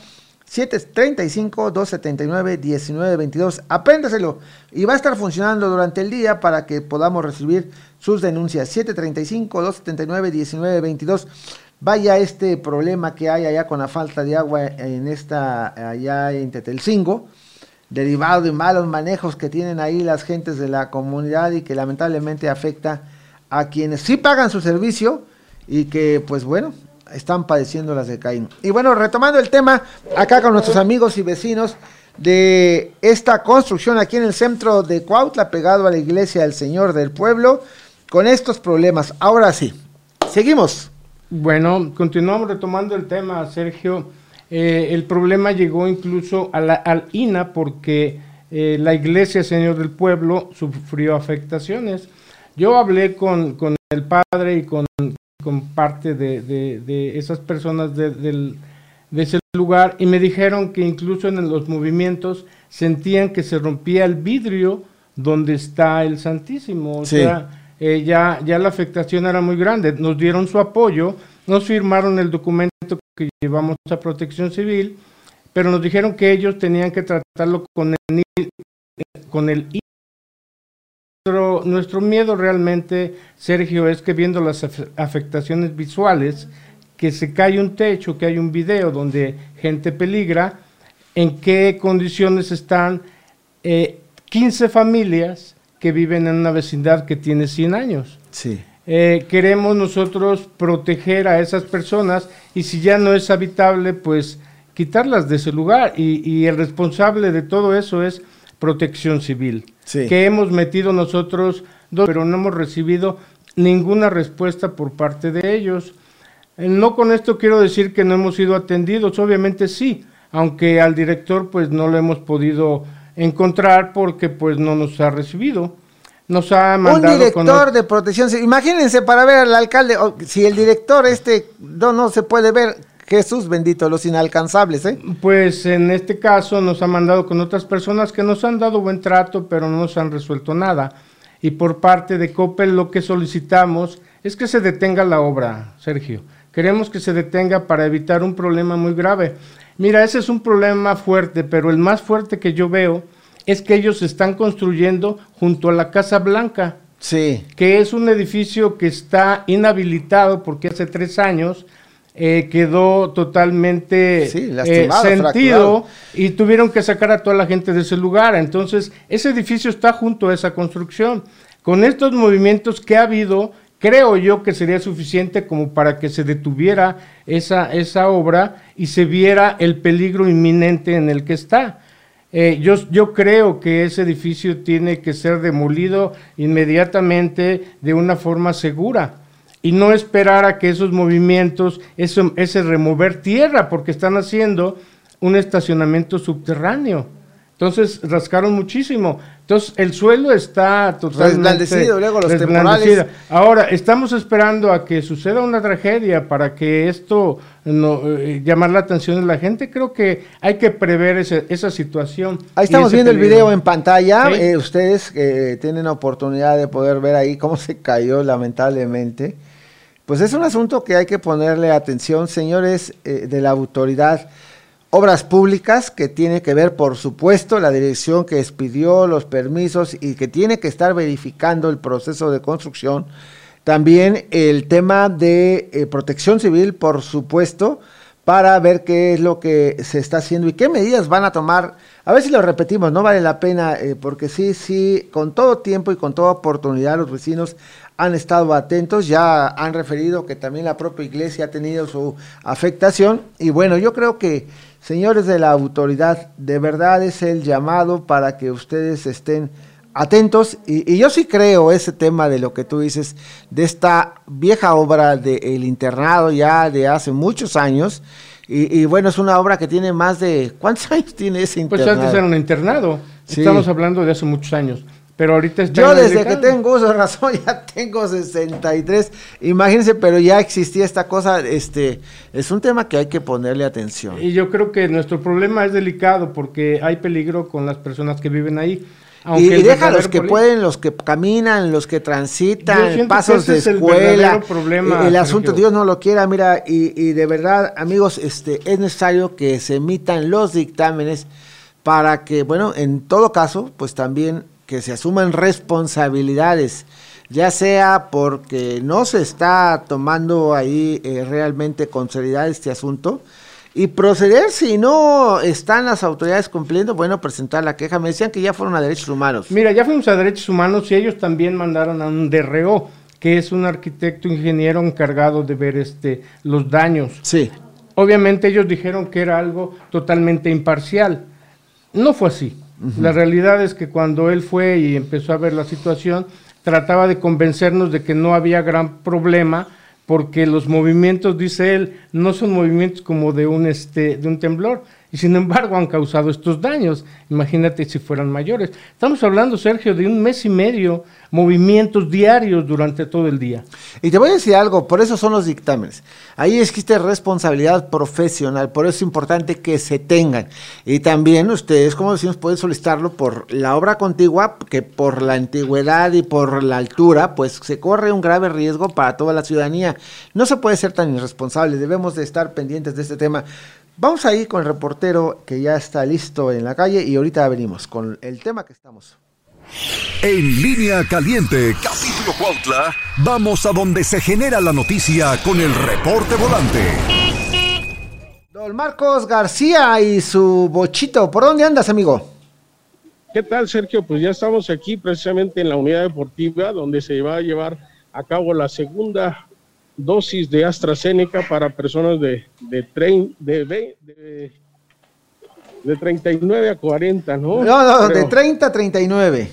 735-279-1922. Apréndaselo y va a estar funcionando durante el día para que podamos recibir sus denuncias. 735-279-1922 vaya este problema que hay allá con la falta de agua en esta, allá en Tetelcingo, derivado de malos manejos que tienen ahí las gentes de la comunidad y que lamentablemente afecta a quienes sí pagan su servicio y que pues bueno, están padeciendo las de Caín. Y bueno, retomando el tema acá con nuestros amigos y vecinos de esta construcción aquí en el centro de Cuautla, pegado a la iglesia del Señor del Pueblo, con estos problemas. Ahora sí, seguimos. Bueno, continuamos retomando el tema, Sergio. Eh, el problema llegó incluso a la, al INA porque eh, la iglesia Señor del Pueblo sufrió afectaciones. Yo hablé con, con el padre y con, con parte de, de, de, esas personas de, de, ese lugar y me dijeron que incluso en los movimientos sentían que se rompía el vidrio donde está el Santísimo. O sea, eh, ya, ya la afectación era muy grande. Nos dieron su apoyo, nos firmaron el documento que llevamos a protección civil, pero nos dijeron que ellos tenían que tratarlo con el, con el nuestro, nuestro miedo realmente, Sergio, es que viendo las afectaciones visuales, que se cae un techo, que hay un video donde gente peligra, en qué condiciones están eh, 15 familias que viven en una vecindad que tiene 100 años. Sí. Eh, queremos nosotros proteger a esas personas y si ya no es habitable, pues quitarlas de ese lugar. Y, y el responsable de todo eso es protección civil, sí. que hemos metido nosotros, pero no hemos recibido ninguna respuesta por parte de ellos. Eh, no con esto quiero decir que no hemos sido atendidos, obviamente sí, aunque al director pues no lo hemos podido encontrar porque pues no nos ha recibido. Nos ha mandado un director con... de protección civil. Imagínense para ver al alcalde, si el director este no, no se puede ver, Jesús bendito, los inalcanzables, ¿eh? Pues en este caso nos ha mandado con otras personas que nos han dado buen trato, pero no nos han resuelto nada. Y por parte de Coppel lo que solicitamos es que se detenga la obra, Sergio. Queremos que se detenga para evitar un problema muy grave. Mira, ese es un problema fuerte, pero el más fuerte que yo veo es que ellos están construyendo junto a la Casa Blanca. Sí. Que es un edificio que está inhabilitado porque hace tres años eh, quedó totalmente sí, eh, sentido y tuvieron que sacar a toda la gente de ese lugar. Entonces, ese edificio está junto a esa construcción. Con estos movimientos que ha habido, creo yo que sería suficiente como para que se detuviera esa, esa obra y se viera el peligro inminente en el que está. Eh, yo, yo creo que ese edificio tiene que ser demolido inmediatamente de una forma segura y no esperar a que esos movimientos, ese remover tierra, porque están haciendo un estacionamiento subterráneo. Entonces rascaron muchísimo. Entonces el suelo está totalmente Desblandecido, luego los temporales. Ahora, estamos esperando a que suceda una tragedia para que esto no, eh, llamar la atención de la gente. Creo que hay que prever ese- esa situación. Ahí estamos viendo el video en pantalla. Sí. Eh, ustedes eh, tienen oportunidad de poder ver ahí cómo se cayó lamentablemente. Pues es un asunto que hay que ponerle atención, señores eh, de la autoridad. Obras públicas que tiene que ver, por supuesto, la dirección que expidió los permisos y que tiene que estar verificando el proceso de construcción. También el tema de eh, protección civil, por supuesto, para ver qué es lo que se está haciendo y qué medidas van a tomar. A ver si lo repetimos, no vale la pena, eh, porque sí, sí, con todo tiempo y con toda oportunidad los vecinos han estado atentos, ya han referido que también la propia iglesia ha tenido su afectación y bueno, yo creo que señores de la autoridad, de verdad es el llamado para que ustedes estén atentos y, y yo sí creo ese tema de lo que tú dices, de esta vieja obra del internado ya de hace muchos años y, y bueno, es una obra que tiene más de, ¿cuántos años tiene ese Pues internado? antes era un internado. Sí. Estamos hablando de hace muchos años. Pero ahorita está Yo desde que tengo uso de razón ya tengo 63, imagínense, pero ya existía esta cosa, este, es un tema que hay que ponerle atención. Y yo creo que nuestro problema es delicado porque hay peligro con las personas que viven ahí. Aunque Y, y el deja los que pueden, los que caminan, los que transitan, pasos que de es el escuela. verdadero problema, el asunto. Dios no lo quiera, mira, y, y de verdad, amigos, este, es necesario que se emitan los dictámenes para que, bueno, en todo caso, pues también que se asuman responsabilidades, ya sea porque no se está tomando ahí eh, realmente con seriedad este asunto, y proceder si no están las autoridades cumpliendo, bueno, presentar la queja. Me decían que ya fueron a derechos humanos. Mira, ya fuimos a Derechos Humanos y ellos también mandaron a un DRO, que es un arquitecto ingeniero encargado de ver este los daños. Sí. Obviamente ellos dijeron que era algo totalmente imparcial. No fue así. La realidad es que cuando él fue y empezó a ver la situación, trataba de convencernos de que no había gran problema porque los movimientos, dice él, no son movimientos como de un este de un temblor y sin embargo han causado estos daños. Imagínate si fueran mayores. Estamos hablando, Sergio, de un mes y medio, movimientos diarios durante todo el día. Y te voy a decir algo, por eso son los dictámenes. Ahí existe responsabilidad profesional, por eso es importante que se tengan. Y también ustedes, como decimos, pueden solicitarlo por la obra contigua, que por la antigüedad y por la altura, pues se corre un grave riesgo para toda la ciudadanía. No se puede ser tan irresponsable, debemos de estar pendientes de este tema. Vamos ahí con el reportero que ya está listo en la calle y ahorita venimos con el tema que estamos. En línea caliente, capítulo Cuautla, vamos a donde se genera la noticia con el reporte volante. Don Marcos García y su bochito, ¿por dónde andas, amigo? ¿Qué tal, Sergio? Pues ya estamos aquí precisamente en la unidad deportiva donde se va a llevar a cabo la segunda dosis de AstraZeneca para personas de, de, trein- de, de, de 39 a 40, ¿no? No, no, de Pero- 30 a 39.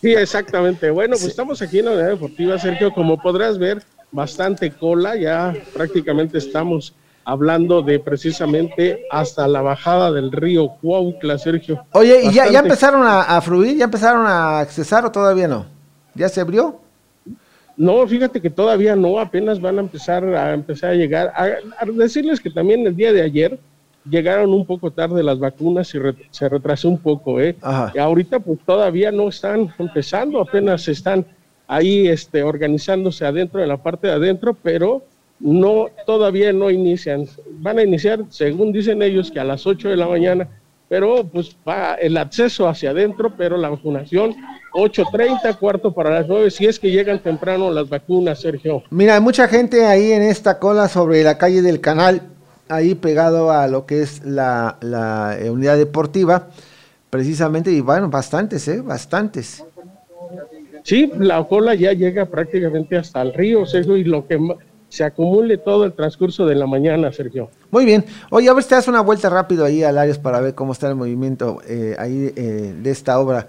Sí, exactamente. Bueno, pues estamos aquí en la unidad deportiva, Sergio. Como podrás ver, bastante cola. Ya prácticamente estamos hablando de precisamente hasta la bajada del río Cuautla, Sergio. Oye, ¿y ya, ya empezaron a, a fluir? ¿Ya empezaron a accesar o todavía no? ¿Ya se abrió? No, fíjate que todavía no, apenas van a empezar a empezar a llegar. A, a decirles que también el día de ayer llegaron un poco tarde las vacunas y re- se retrasó un poco, ¿eh? Y ahorita pues todavía no están empezando, apenas están ahí este, organizándose adentro, en la parte de adentro, pero no, todavía no inician. Van a iniciar, según dicen ellos, que a las 8 de la mañana, pero pues va el acceso hacia adentro, pero la vacunación 8.30, cuarto para las 9, si es que llegan temprano las vacunas, Sergio. Mira, hay mucha gente ahí en esta cola sobre la calle del canal, ahí pegado a lo que es la, la, eh, unidad deportiva, precisamente, y bueno, bastantes, ¿eh? Bastantes. Sí, la cola ya llega prácticamente hasta el río, Sergio, y lo que se acumule todo el transcurso de la mañana, Sergio. Muy bien. Oye, a ver si te das una vuelta rápido ahí al Arias para ver cómo está el movimiento eh, ahí eh, de esta obra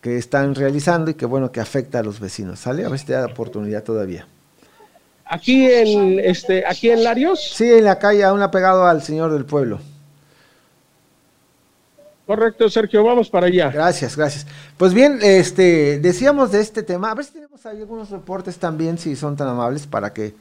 que están realizando y que bueno, que afecta a los vecinos, ¿sale? A ver si te da oportunidad todavía. Aquí en este, aquí en Larios. Sí, en la calle, aún ha pegado al señor del pueblo. Correcto, Sergio, vamos para allá. Gracias, gracias. Pues bien, este, decíamos de este tema, a ver si tenemos ahí algunos reportes también, si son tan amables, para que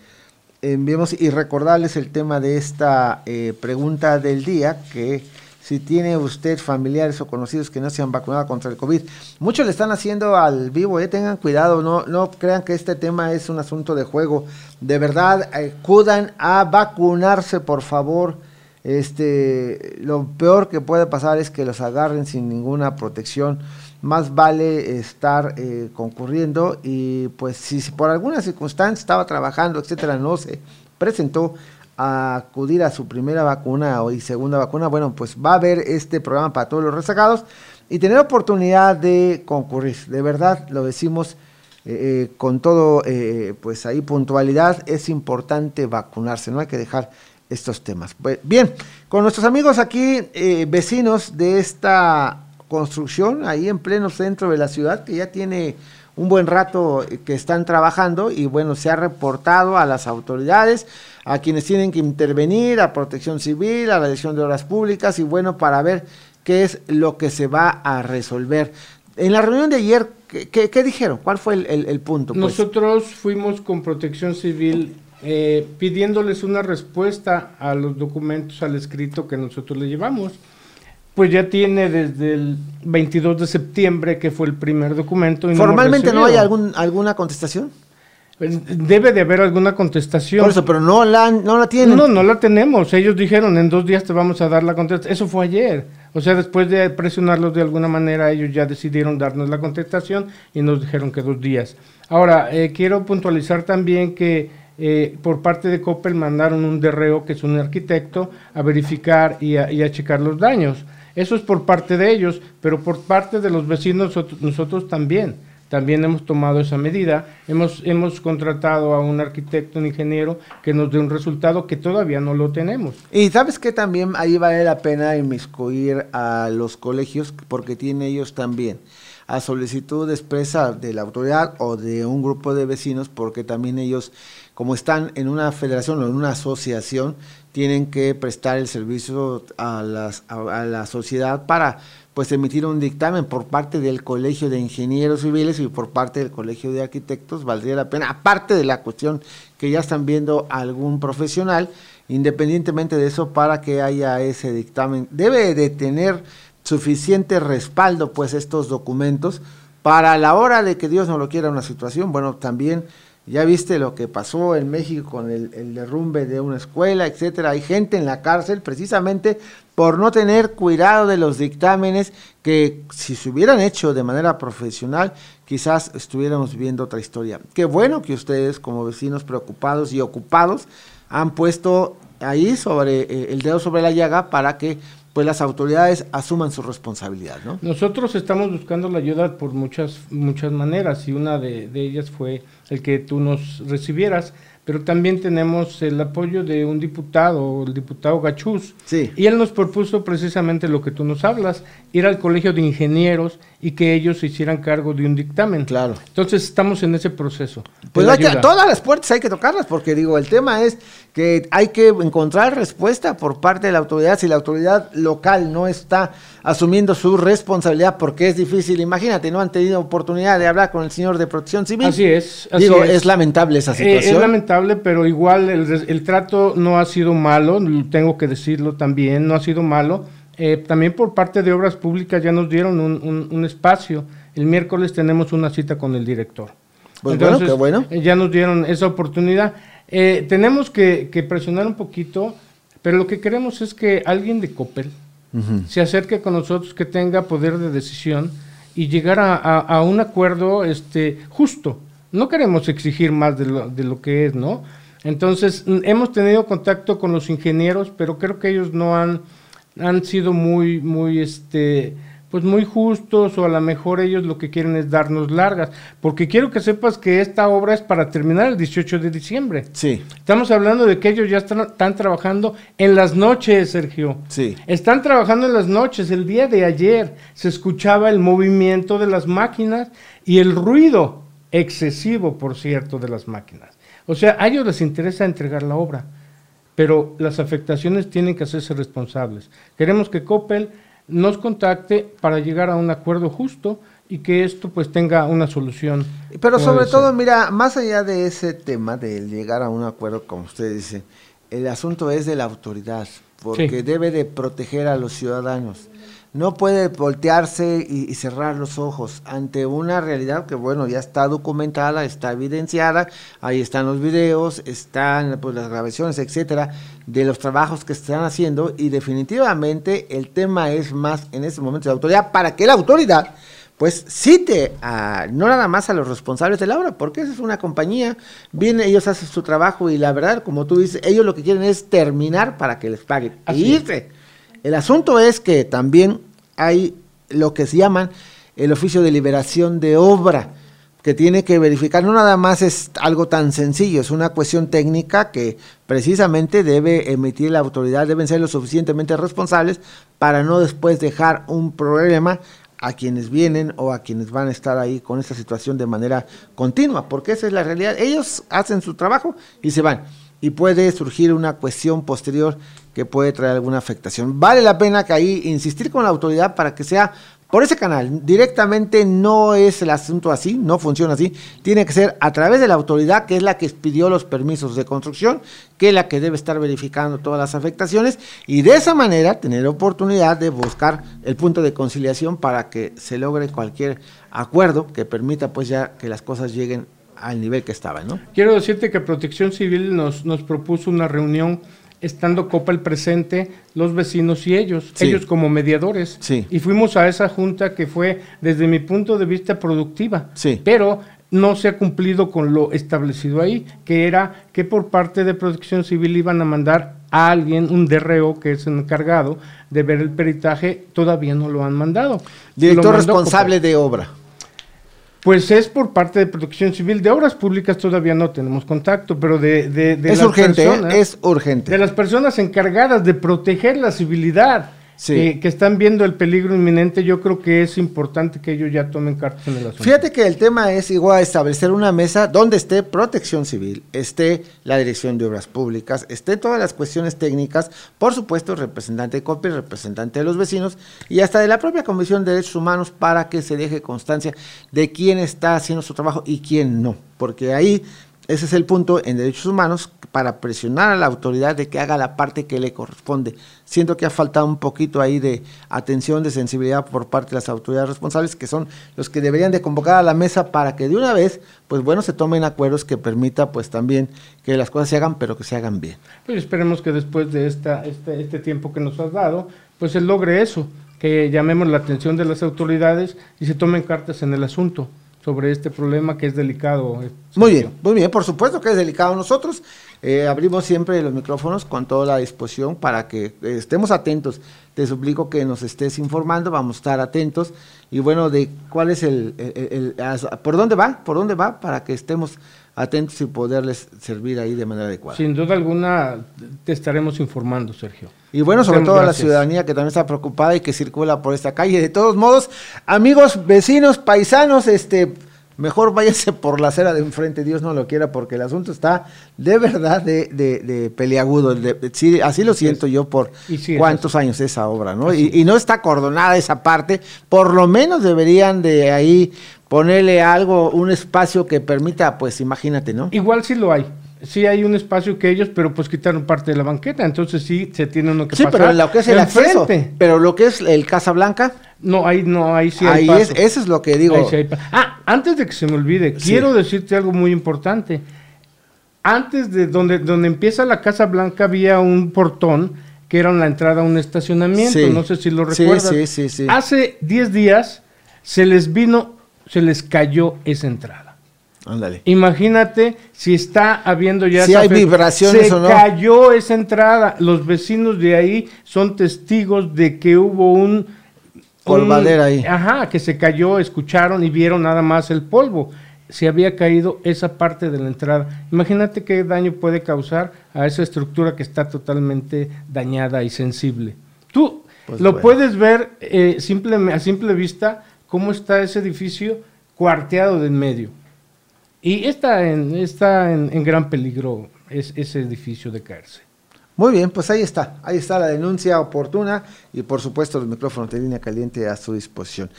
enviemos y recordarles el tema de esta eh, pregunta del día, que si tiene usted familiares o conocidos que no se han vacunado contra el COVID. Muchos le están haciendo al vivo, eh, tengan cuidado, no, no crean que este tema es un asunto de juego. De verdad, acudan a vacunarse, por favor. Este, lo peor que puede pasar es que los agarren sin ninguna protección. Más vale estar eh, concurriendo y pues si, por alguna circunstancia estaba trabajando, etcétera, no se presentó a acudir a su primera vacuna o y segunda vacuna, bueno, pues va a haber este programa para todos los rezagados y tener oportunidad de concurrir. De verdad, lo decimos eh, eh, con todo, pues ahí puntualidad, es importante vacunarse, no hay que dejar estos temas. Bien, con nuestros amigos aquí, eh, vecinos de esta construcción, ahí en pleno centro de la ciudad, que ya tiene un buen rato eh, que están trabajando y bueno, se ha reportado a las autoridades, a quienes tienen que intervenir, a Protección Civil, a la Dirección de Obras Públicas y bueno, para ver qué es lo que se va a resolver. En la reunión de ayer, ¿qué, dijeron? ¿Cuál fue el, punto? Pues? Nosotros fuimos con Protección Civil eh, pidiéndoles una respuesta a los documentos, al escrito que nosotros le llevamos. Pues ya tiene desde el 22 de septiembre, que fue el primer documento. ¿Formalmente no, hay algún, alguna contestación? Pues, debe de haber alguna contestación. Por eso, pero no la, no la tienen. No, no la tenemos. Ellos dijeron, en dos días te vamos a dar la contestación. Eso fue ayer. O sea, después de presionarlos de alguna manera, ellos ya decidieron darnos la contestación y nos dijeron que dos días. Ahora, eh, quiero puntualizar también que eh, por parte de Coppel mandaron un derreo, que es un arquitecto, a verificar y a, checar los daños. Eso es por parte de ellos, pero por parte de los vecinos nosotros, también. También hemos tomado esa medida. Hemos, hemos contratado a un arquitecto, un ingeniero, que nos dé un resultado que todavía no lo tenemos. Y sabes que también ahí vale la pena inmiscuir a los colegios, porque tienen ellos también a solicitud expresa de la autoridad o de un grupo de vecinos, porque también ellos como están en una federación o en una asociación, tienen que prestar el servicio a, las, a, la sociedad para pues emitir un dictamen por parte del Colegio de Ingenieros Civiles y por parte del Colegio de Arquitectos, valdría la pena, aparte de la cuestión que ya están viendo algún profesional, independientemente de eso, para que haya ese dictamen. Debe de tener suficiente respaldo, pues, estos documentos para la hora de que Dios no lo quiera una situación, bueno, también ya viste lo que pasó en México con el, derrumbe de una escuela, etcétera. Hay gente en la cárcel precisamente por no tener cuidado de los dictámenes que si se hubieran hecho de manera profesional, quizás estuviéramos viendo otra historia. Qué bueno que ustedes como vecinos preocupados y ocupados han puesto ahí sobre eh, el dedo sobre la llaga para que pues las autoridades asuman su responsabilidad, ¿no? Nosotros estamos buscando la ayuda por muchas muchas maneras y una de, de ellas fue el que tú nos recibieras pero también tenemos el apoyo de un diputado, el diputado Gachús. Sí. Y él nos propuso precisamente lo que tú nos hablas, ir al colegio de ingenieros y que ellos se hicieran cargo de un dictamen. Claro. Entonces estamos en ese proceso. Pues todas las puertas hay que tocarlas, porque digo, el tema es que hay que encontrar respuesta por parte de la autoridad. Si la autoridad local no está asumiendo su responsabilidad, porque es difícil, imagínate, no han tenido oportunidad de hablar con el señor de Protección Civil. Así es. digo, es. lamentable esa situación. Eh, es lamentable pero igual el, trato no ha sido malo, tengo que decirlo también, no ha sido malo. Eh, también por parte de Obras Públicas ya nos dieron un, espacio. El miércoles tenemos una cita con el director. Pues bueno, qué bueno. Eh, ya nos dieron esa oportunidad. Eh, tenemos que, presionar un poquito, pero lo que queremos es que alguien de Coppel se acerque con nosotros, que tenga poder de decisión y llegar a, a un acuerdo este, justo no queremos exigir más de lo, de lo que es, ¿no? Entonces, hemos tenido contacto con los ingenieros, pero creo que ellos no han, han sido muy, muy, este, pues muy justos o a lo mejor ellos lo que quieren es darnos largas, porque quiero que sepas que esta obra es para terminar el 18 de diciembre. Sí. Estamos hablando de que ellos ya están, están trabajando en las noches, Sergio. Sí. Están trabajando en las noches. El día de ayer se escuchaba el movimiento de las máquinas y el ruido excesivo, por cierto, de las máquinas. O sea, a ellos les interesa entregar la obra, pero las afectaciones tienen que hacerse responsables. Queremos que Coppel nos contacte para llegar a un acuerdo justo y que esto pues tenga una solución. Pero sobre todo, mira, más allá de ese tema de llegar a un acuerdo, como usted dice, el asunto es de la autoridad, porque Sí. debe de proteger a los ciudadanos. No puede voltearse y, y cerrar los ojos ante una realidad que, bueno, ya está documentada, está evidenciada, ahí están los videos, están pues, las grabaciones, etcétera, de los trabajos que están haciendo. Y definitivamente el tema es más en este momento de autoridad para que la autoridad pues cite a, no nada más a los responsables de la obra, porque esa es una compañía, vienen, ellos hacen su trabajo y la verdad, como tú dices, ellos lo que quieren es terminar para que les paguen Así y es. El asunto es que también hay lo que se llaman el oficio de liberación de obra, que tiene que verificar, no nada más es algo tan sencillo, es una cuestión técnica que precisamente debe emitir la autoridad, deben ser lo suficientemente responsables para no después dejar un problema a quienes vienen o a quienes van a estar ahí con esta situación de manera continua, porque esa es la realidad. Ellos hacen su trabajo y se van. Y puede surgir una cuestión posterior que puede traer alguna afectación. Vale la pena que ahí insistir con la autoridad para que sea por ese canal. Directamente no es el asunto así, no funciona así. Tiene que ser a través de la autoridad, que es la que pidió los permisos de construcción, que es la que debe estar verificando todas las afectaciones y de esa manera tener oportunidad de buscar el punto de conciliación para que se logre cualquier acuerdo que permita pues ya que las cosas lleguen al nivel que estaban, ¿no? Quiero decirte que Protección Civil nos, nos propuso una reunión estando Copa el presente, los vecinos y ellos, Sí. ellos como mediadores. Sí. Y fuimos a esa junta que fue, desde mi punto de vista, productiva. Sí. Pero no se ha cumplido con lo establecido ahí, que era que por parte de Protección Civil iban a mandar a alguien, un DRO que es encargado de ver el peritaje, todavía no lo han mandado. Director Lo responsable de obra. Pues es por parte de Protección Civil. De obras públicas todavía no tenemos contacto, pero de, de, de Es las urgente, ¿eh? personas- es urgente. De las personas encargadas de proteger la civilidad, Sí. que, que están viendo el peligro inminente, yo creo que es importante que ellos ya tomen cartas en el asunto. Fíjate que el tema es igual establecer una mesa donde esté protección civil, esté la dirección de obras públicas, esté todas las cuestiones técnicas, por supuesto representante de COPI, el representante de los vecinos y hasta de la propia Comisión de Derechos Humanos para que se deje constancia de quién está haciendo su trabajo y quién no, porque ahí ese es el punto en derechos humanos para presionar a la autoridad de que haga la parte que le corresponde. Siento que ha faltado un poquito ahí de atención, de sensibilidad por parte de las autoridades responsables, que son los que deberían de convocar a la mesa para que de una vez, pues bueno, se tomen acuerdos que permita pues también que las cosas se hagan, pero que se hagan bien. Pues esperemos que después de esta, este, este tiempo que nos has dado, pues se logre eso, que llamemos la atención de las autoridades y se tomen cartas en el asunto sobre este problema que es delicado. eh, Muy bien, muy bien, por supuesto que es delicado nosotros. eh, abrimos siempre los micrófonos con toda la disposición para que eh, estemos atentos. Te suplico que nos estés informando, vamos a estar atentos. Y bueno, de cuál es el, el- el- el- por dónde va, por dónde va, para que estemos atentos y poderles servir ahí de manera adecuada. Sin duda alguna te estaremos informando, Sergio. Y bueno, sobre Muchas todo a la ciudadanía que también está preocupada y que circula por esta calle. De todos modos, amigos, vecinos, paisanos, este, mejor váyase por la acera de enfrente, Dios no lo quiera, porque el asunto está de verdad de, de, de peliagudo. de- de- sí, así lo siento yo por sí cuántos años esa obra, ¿no? Y, y no está acordonada esa parte, por lo menos deberían de ahí ponerle algo, un espacio que permita, pues imagínate, ¿no? Igual sí lo hay. Sí hay un espacio que ellos, pero pues quitaron parte de la banqueta, entonces sí se tiene uno que Sí, pasar. pero en lo que es el acceso, pero lo que es el Casa Blanca, No, ahí no, ahí sí hay ahí paso. es, eso es lo que digo. Ahí sí hay pa- ah, antes de que se me olvide, Sí. quiero decirte algo muy importante. Antes de donde, donde empieza la Casa Blanca había un portón que era la entrada a un estacionamiento, Sí. no sé si lo recuerdas. sí, sí, sí. Hace 10 días se les vino, se les cayó esa entrada. Ándale. Imagínate si está habiendo ya... Si hay vibraciones se o no. cayó esa entrada. Los vecinos de ahí son testigos de que hubo un... Polvadera ahí. Ajá, que se cayó, escucharon y vieron nada más el polvo. Se había caído esa parte de la entrada. Imagínate qué daño puede causar a esa estructura que está totalmente dañada y sensible. Tú Pues lo bueno. puedes ver eh, simple- a simple vista cómo está ese edificio cuarteado de en medio. Y está en, está en, en gran peligro es, ese edificio de caerse. Muy bien, pues ahí está, ahí está la denuncia oportuna y por supuesto los micrófonos de línea caliente a su disposición.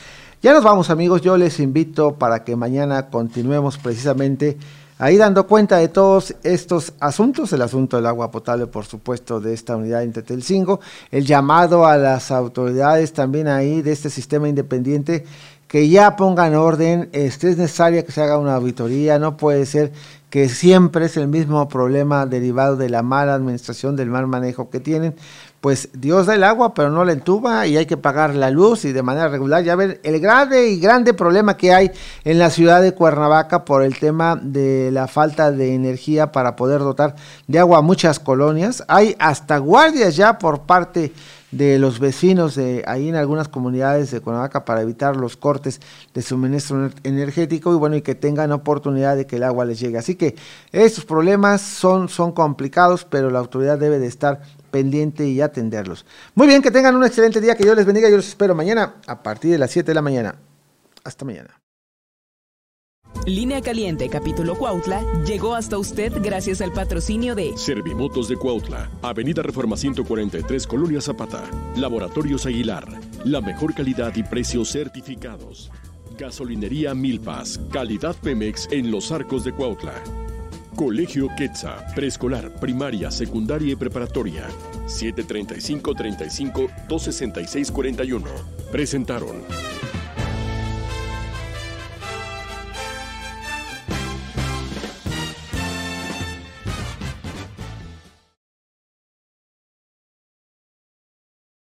Ya nos vamos amigos, yo les invito para que mañana continuemos precisamente ahí dando cuenta de todos estos asuntos, el asunto del agua potable, por supuesto, de esta unidad en el llamado a las autoridades también ahí de este sistema independiente que ya pongan orden, este, es necesaria que se haga una auditoría, no puede ser que siempre es el mismo problema derivado de la mala administración, del mal manejo que tienen. Pues Dios da el agua, pero no la entuba y hay que pagar la luz y de manera regular. Ya ven el grave y grande problema que hay en la ciudad de Cuernavaca por el tema de la falta de energía para poder dotar de agua a muchas colonias. Hay hasta guardias ya por parte de los vecinos de ahí en algunas comunidades de Cuernavaca para evitar los cortes de suministro energético y bueno y que tengan oportunidad de que el agua les llegue. Así que estos problemas son, son complicados, pero la autoridad debe de estar pendiente y atenderlos. Muy bien, que tengan un excelente día, que Dios les bendiga, yo los espero mañana a partir de las 7 de la mañana. Hasta mañana. Línea Caliente, capítulo Cuautla, llegó hasta usted gracias al patrocinio de Servimotos de Cuautla, Avenida Reforma 143, Colonia Zapata, Laboratorios Aguilar, la mejor calidad y precios certificados. Gasolinería Milpas, calidad Pemex en los arcos de Cuautla. Colegio Quetza, preescolar, primaria, secundaria y preparatoria. 735-35-266-41. Presentaron.